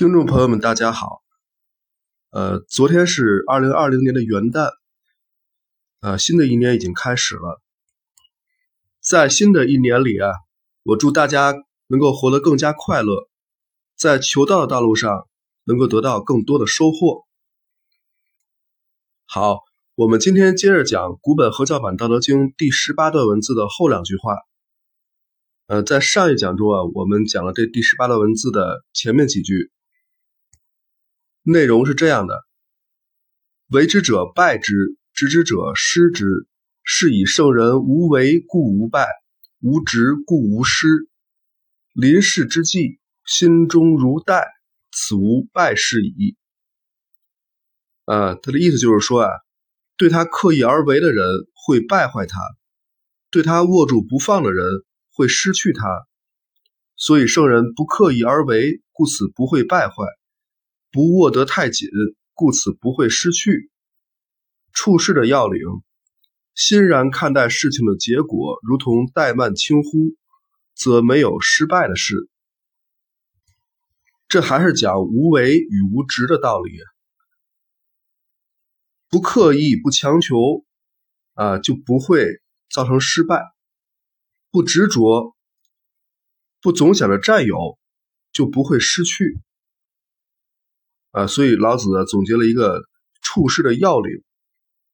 听众朋友们，大家好。呃，昨天是二零二零年的元旦，呃，新的一年已经开始了。在新的一年里啊，我祝大家能够活得更加快乐，在求道的道路上能够得到更多的收获。好，我们今天接着讲古本合教版《道德经》第十八段文字的后两句话。呃，在上一讲中啊，我们讲了这第十八段文字的前面几句。内容是这样的：为之者败之，执之者失之。是以圣人无为，故无败；无执，故无失。临事之际，心中如待，此无败事矣。啊，他的意思就是说啊，对他刻意而为的人会败坏他，对他握住不放的人会失去他。所以圣人不刻意而为，故此不会败坏。不握得太紧，故此不会失去。处事的要领，欣然看待事情的结果，如同怠慢轻忽，则没有失败的事。这还是讲无为与无执的道理。不刻意、不强求，啊，就不会造成失败；不执着、不总想着占有，就不会失去。啊，所以老子呢总结了一个处事的要领，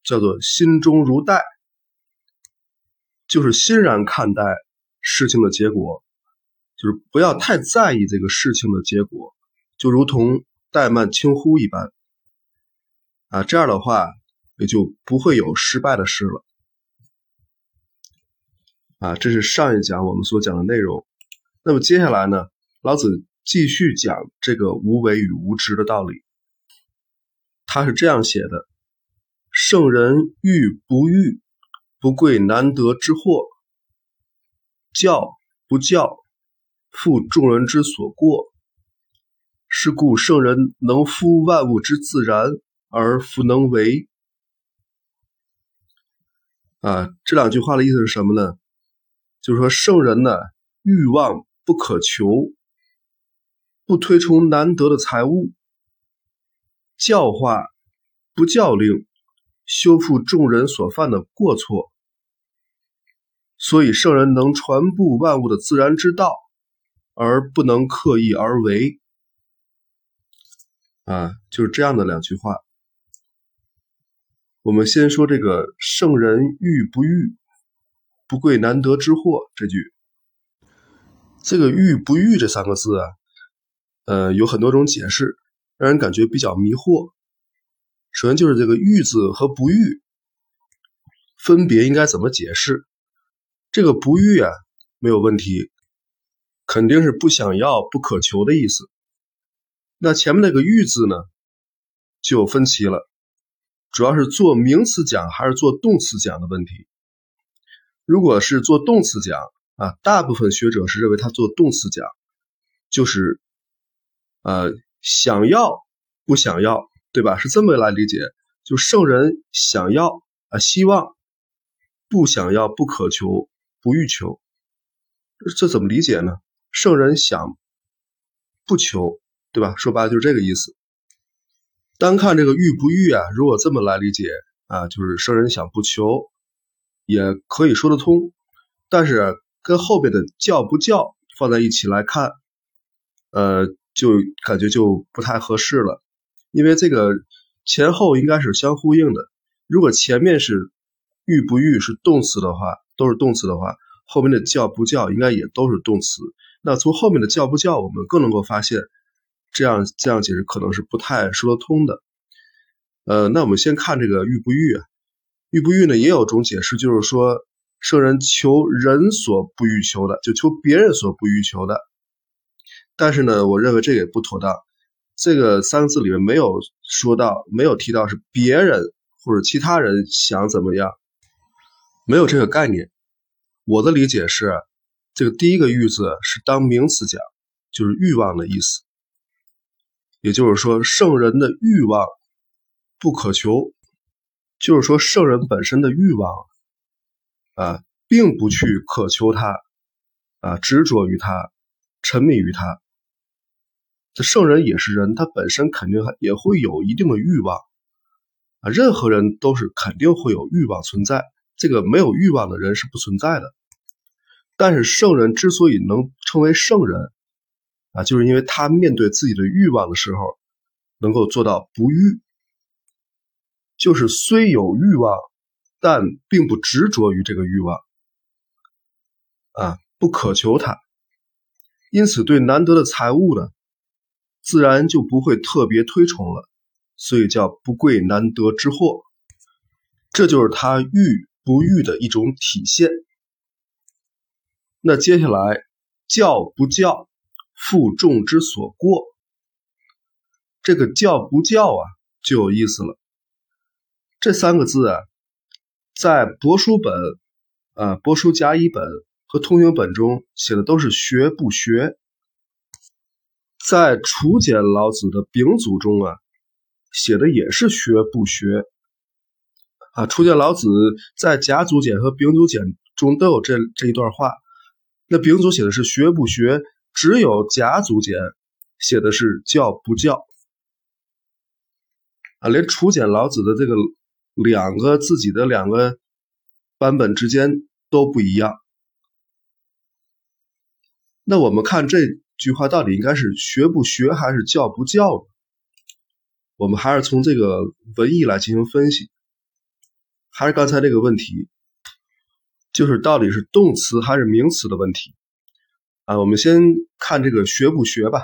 叫做“心中如待”，就是欣然看待事情的结果，就是不要太在意这个事情的结果，就如同怠慢轻忽一般。啊，这样的话也就不会有失败的事了。啊，这是上一讲我们所讲的内容。那么接下来呢，老子。继续讲这个无为与无知的道理，他是这样写的：圣人欲不欲，不贵难得之货；教不教，负众人之所过。是故圣人能夫万物之自然，而弗能为。啊，这两句话的意思是什么呢？就是说，圣人呢，欲望不可求。不推崇难得的财物，教化不教令，修复众人所犯的过错。所以圣人能传布万物的自然之道，而不能刻意而为。啊，就是这样的两句话。我们先说这个“圣人欲不欲，不贵难得之货”这句。这个“欲不欲”这三个字啊。呃，有很多种解释，让人感觉比较迷惑。首先就是这个“欲”字和“不欲”分别应该怎么解释？这个“不欲”啊，没有问题，肯定是不想要、不渴求的意思。那前面那个“欲”字呢，就分歧了，主要是做名词讲还是做动词讲的问题。如果是做动词讲啊，大部分学者是认为他做动词讲，就是。呃，想要不想要，对吧？是这么来理解，就圣人想要啊，希望不想要，不渴求，不欲求，这怎么理解呢？圣人想不求，对吧？说白了就是这个意思。单看这个欲不欲啊，如果这么来理解啊，就是圣人想不求，也可以说得通。但是跟后边的教不教放在一起来看，呃。就感觉就不太合适了，因为这个前后应该是相呼应的。如果前面是欲不欲是动词的话，都是动词的话，后面的叫不叫应该也都是动词。那从后面的叫不叫，我们更能够发现，这样这样解释可能是不太说得通的。呃，那我们先看这个欲不欲啊，欲不欲呢也有种解释，就是说圣人求人所不欲求的，就求别人所不欲求的。但是呢，我认为这个也不妥当。这个三个字里面没有说到，没有提到是别人或者其他人想怎么样，没有这个概念。我的理解是，这个第一个“欲”字是当名词讲，就是欲望的意思。也就是说，圣人的欲望不可求，就是说圣人本身的欲望啊，并不去渴求它，啊，执着于它，沉迷于它。这圣人也是人，他本身肯定还也会有一定的欲望啊。任何人都是肯定会有欲望存在，这个没有欲望的人是不存在的。但是圣人之所以能称为圣人啊，就是因为他面对自己的欲望的时候，能够做到不欲，就是虽有欲望，但并不执着于这个欲望啊，不渴求它，因此对难得的财物呢。自然就不会特别推崇了，所以叫不贵难得之货，这就是他欲不欲的一种体现。那接下来教不教，负众之所过，这个教不教啊就有意思了。这三个字啊，在帛书本、啊帛书甲乙本和通行本中写的都是学不学。在楚简老子的丙组中啊，写的也是学不学啊。楚简老子在甲组简和丙组简中都有这这一段话。那丙组写的是学不学，只有甲组简写的是教不教啊。连楚简老子的这个两个自己的两个版本之间都不一样。那我们看这。句话到底应该是学不学还是教不教呢？我们还是从这个文意来进行分析。还是刚才那个问题，就是到底是动词还是名词的问题啊？我们先看这个学不学吧。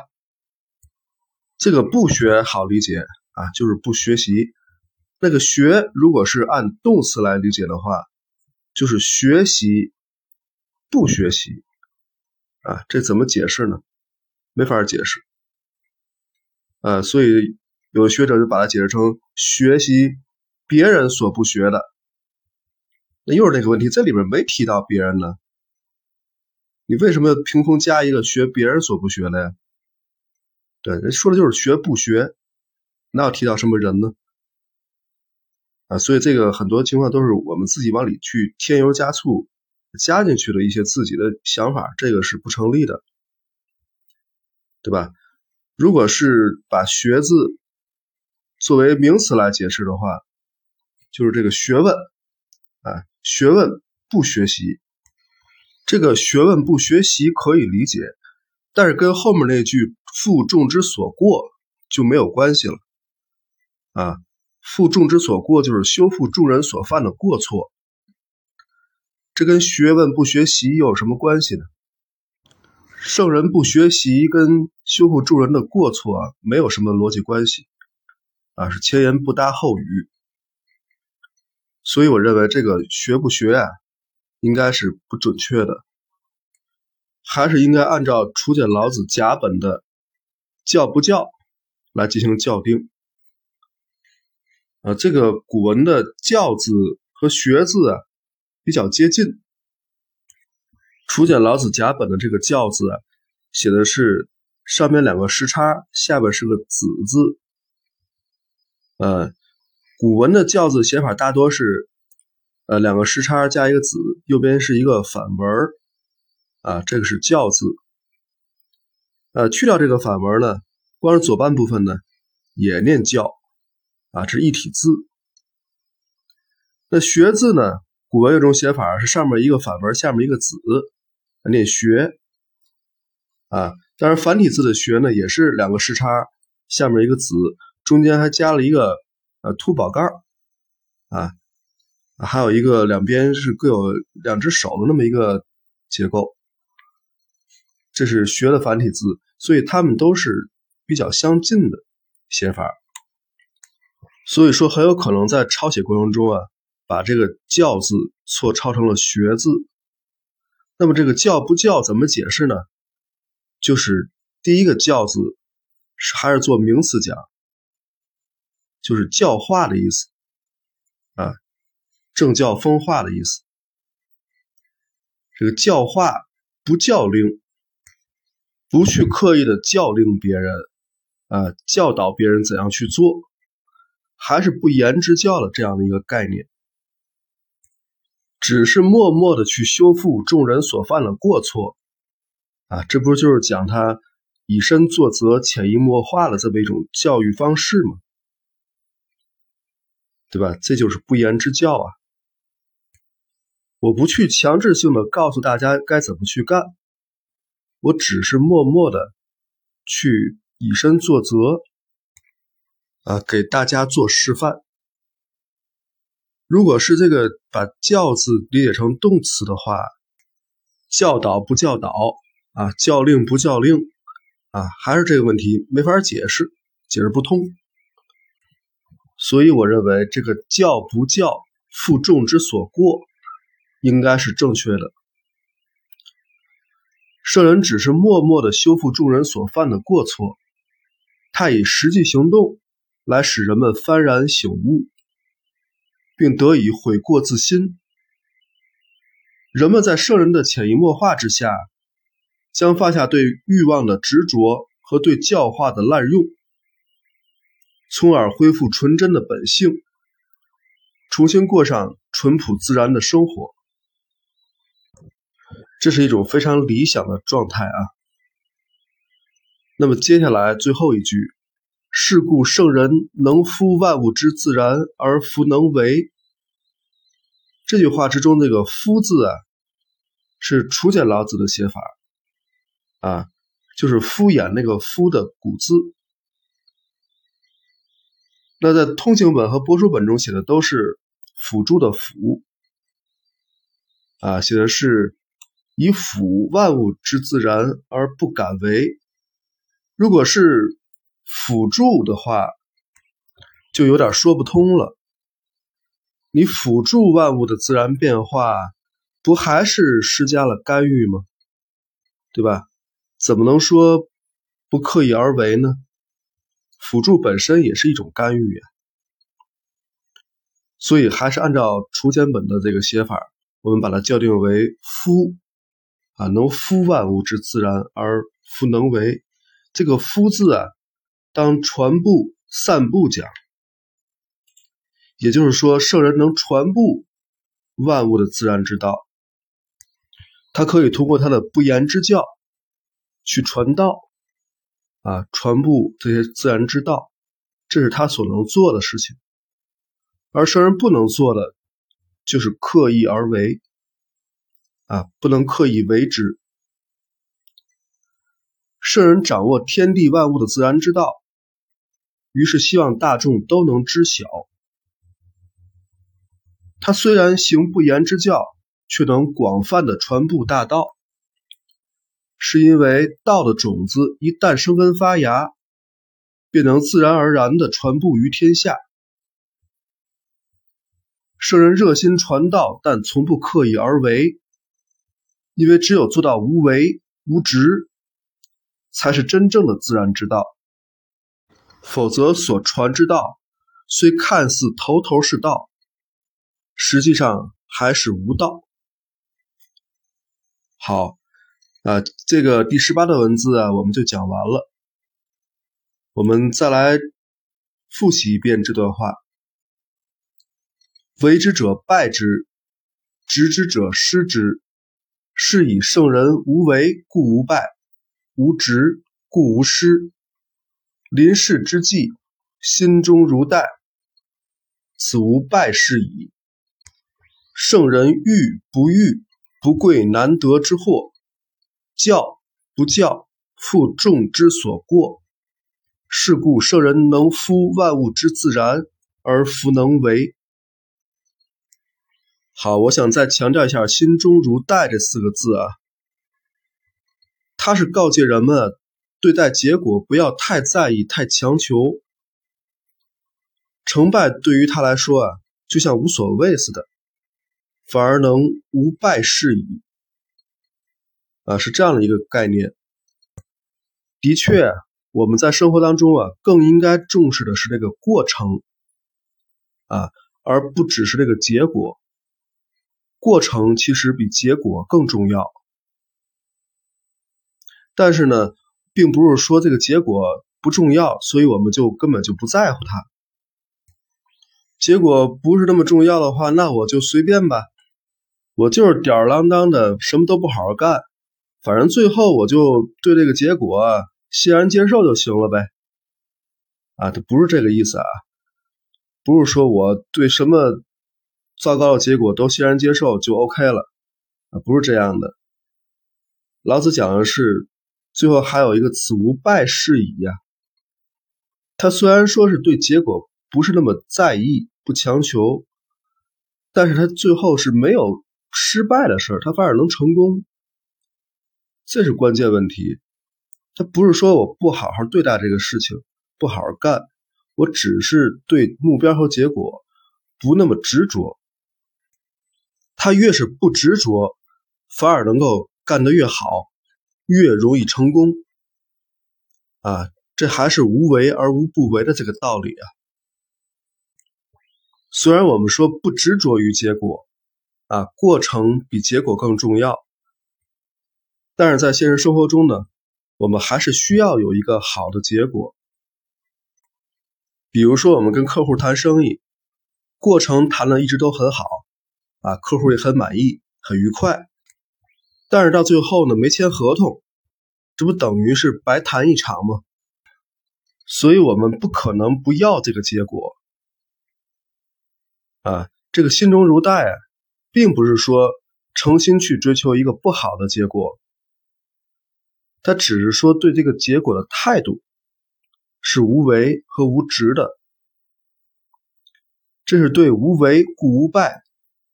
这个不学好理解啊，就是不学习。那个学如果是按动词来理解的话，就是学习不学习啊？这怎么解释呢？没法解释，呃，所以有学者就把它解释成学习别人所不学的。那又是那个问题，这里边没提到别人呢，你为什么凭空加一个学别人所不学的呀？对，人说的就是学不学，哪有提到什么人呢？啊，所以这个很多情况都是我们自己往里去添油加醋加进去的一些自己的想法，这个是不成立的。对吧？如果是把“学”字作为名词来解释的话，就是这个学问啊，学问不学习，这个学问不学习可以理解，但是跟后面那句“负众之所过”就没有关系了啊。负众之所过就是修复众人所犯的过错，这跟学问不学习又有什么关系呢？圣人不学习，跟修复助人的过错啊，没有什么逻辑关系啊，是前言不搭后语。所以我认为这个学不学啊，应该是不准确的，还是应该按照楚简老子甲本的教不教来进行校定。啊，这个古文的教字和学字啊比较接近。楚简老子甲本的这个“教”字啊，写的是上面两个时差，下边是个“子”字。呃，古文的“教”字写法大多是呃两个时差加一个“子”，右边是一个反文啊，这个是“教”字。呃，去掉这个反文呢，光是左半部分呢也念“教”啊，这是一体字。那“学”字呢，古文有种写法是上面一个反文，下面一个“子”。念学。啊，当然繁体字的学呢，也是两个时差，下面一个子，中间还加了一个呃凸宝盖啊，还有一个两边是各有两只手的那么一个结构，这是学的繁体字，所以它们都是比较相近的写法，所以说很有可能在抄写过程中啊，把这个教字错抄成了学字。那么这个教不教怎么解释呢？就是第一个教字是还是做名词讲，就是教化的意思啊，政教风化的意思。这个教化不教令，不去刻意的教令别人啊，教导别人怎样去做，还是不言之教的这样的一个概念。只是默默的去修复众人所犯的过错，啊，这不就是讲他以身作则、潜移默化的这么一种教育方式吗，对吧？这就是不言之教啊！我不去强制性的告诉大家该怎么去干，我只是默默的去以身作则，啊，给大家做示范。如果是这个把“教”字理解成动词的话，教导不教导啊，教令不教令啊，还是这个问题没法解释，解释不通。所以我认为这个“教不教，负众之所过”应该是正确的。圣人只是默默的修复众人所犯的过错，他以实际行动来使人们幡然醒悟。并得以悔过自新。人们在圣人的潜移默化之下，将放下对欲望的执着和对教化的滥用，从而恢复纯真的本性，重新过上淳朴自然的生活。这是一种非常理想的状态啊。那么接下来最后一句：“是故圣人能夫万物之自然，而弗能为。”这句话之中，这个“夫”字啊，是楚简老子的写法啊，就是敷衍那个“夫”的古字。那在通行本和帛书本中写的都是辅助的“辅”啊，写的是以辅万物之自然而不敢为。如果是辅助的话，就有点说不通了。你辅助万物的自然变化，不还是施加了干预吗？对吧？怎么能说不刻意而为呢？辅助本身也是一种干预呀。所以还是按照楚简本的这个写法，我们把它校定为“夫”啊，能夫万物之自然而弗能为。这个“夫”字啊，当传布、散布讲。也就是说，圣人能传布万物的自然之道，他可以通过他的不言之教去传道，啊，传布这些自然之道，这是他所能做的事情。而圣人不能做的，就是刻意而为，啊，不能刻意为之。圣人掌握天地万物的自然之道，于是希望大众都能知晓。他虽然行不言之教，却能广泛的传布大道，是因为道的种子一旦生根发芽，便能自然而然的传布于天下。圣人热心传道，但从不刻意而为，因为只有做到无为无执，才是真正的自然之道。否则，所传之道虽看似头头是道。实际上还是无道。好，啊，这个第十八段文字啊，我们就讲完了。我们再来复习一遍这段话：为之者败之，执之者失之。是以圣人无为，故无败；无执，故无失。临事之际，心中如待，此无败事矣。圣人欲不欲，不贵难得之货；教不教，负众之所过。是故圣人能夫万物之自然，而弗能为。好，我想再强调一下“心中如待”这四个字啊，他是告诫人们对待结果不要太在意、太强求，成败对于他来说啊，就像无所谓似的。反而能无败事矣，啊，是这样的一个概念。的确，我们在生活当中啊，更应该重视的是这个过程，啊，而不只是这个结果。过程其实比结果更重要。但是呢，并不是说这个结果不重要，所以我们就根本就不在乎它。结果不是那么重要的话，那我就随便吧。我就是吊儿郎当的，什么都不好好干，反正最后我就对这个结果欣然接受就行了呗。啊，他不是这个意思啊，不是说我对什么糟糕的结果都欣然接受就 OK 了啊，不是这样的。老子讲的是，最后还有一个此无败事矣呀。他虽然说是对结果不是那么在意，不强求，但是他最后是没有失败的事儿，他反而能成功，这是关键问题。他不是说我不好好对待这个事情，不好好干，我只是对目标和结果不那么执着。他越是不执着，反而能够。干得越好，越容易成功啊！这还是无为而无不为的这个道理啊。虽然我们说不执着于结果啊，过程比结果更重要，但是在现实生活中呢，我们还是需要有一个好的结果。比如说，我们跟客户谈生意，过程谈的一直都很好啊，客户也很满意，很愉快。但是到最后呢，没签合同，这不等于是白谈一场吗？所以我们不可能不要这个结果啊！这个心中如带啊，并不是说诚心去追求一个不好的结果，他只是说对这个结果的态度是无为和无执的，这是对无为故无败、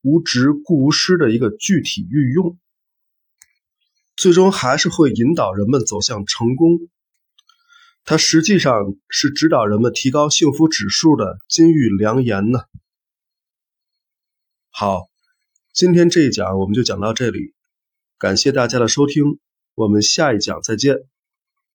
无执故无失的一个具体运用。最终还是会引导人们走向成功，它实际上是指导人们提高幸福指数的金玉良言呢。好，今天这一讲我们就讲到这里，感谢大家的收听，我们下一讲再见。